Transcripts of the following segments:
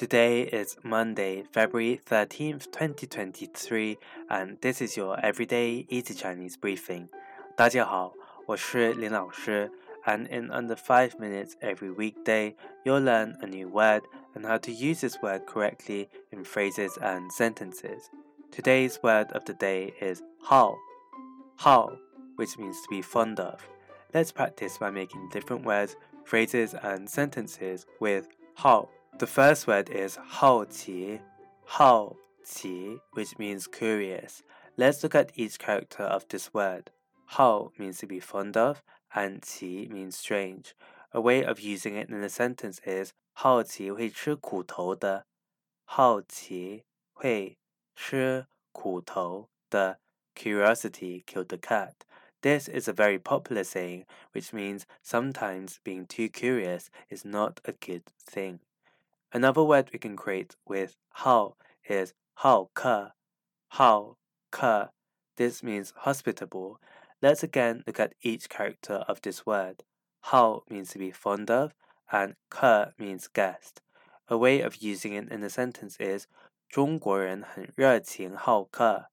Today is Monday, February 13th, 2023, and this is your everyday easy Chinese briefing. 大家好，我是林老师, and in under 5 minutes every weekday, you'll learn a new word and how to use this word correctly in phrases and sentences. Today's word of the day is how. How, which means to be fond of. Let's practice by making different words, phrases, and sentences with how. The first word is 好奇,好奇, which means curious. Let's look at each character of this word. 好 means to be fond of, and 奇 means strange. A way of using it in a sentence is 好奇会吃苦头的，好奇会吃苦头的 curiosity killed the cat. This is a very popular saying, which means sometimes being too curious is not a good thing. Another word we can create with hao is hao ke, hao ke. This means hospitable. Let's again look at each character of this word. Hao means to be fond of, and ke means guest. A way of using it in a sentence is 中国人很热情好客。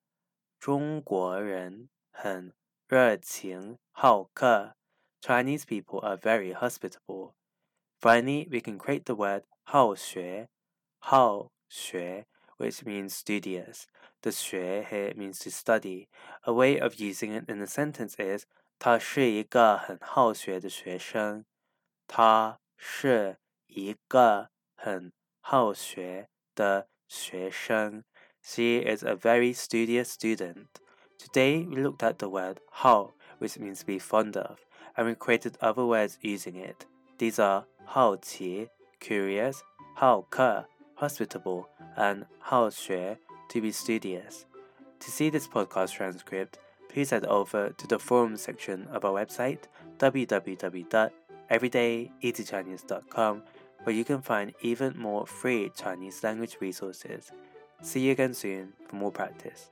中国人很热情好客。Chinese people are very hospitable. Finally, we can create the word 好学,好学, which means studious. The 学 here means to study. A way of using it in a sentence is 他是一个很好学的学生。他是一个很好学的学生。She is a very studious student. Today we looked at the word 好, which means to be fond of, and we created other words using it. These are 好奇 curious, 好客 hospitable, and 好学 to be studious. To see this podcast transcript, please head over to the forum section of our website www.everydayeasychinese.com where you can find even more free Chinese language resources. See you again soon for more practice.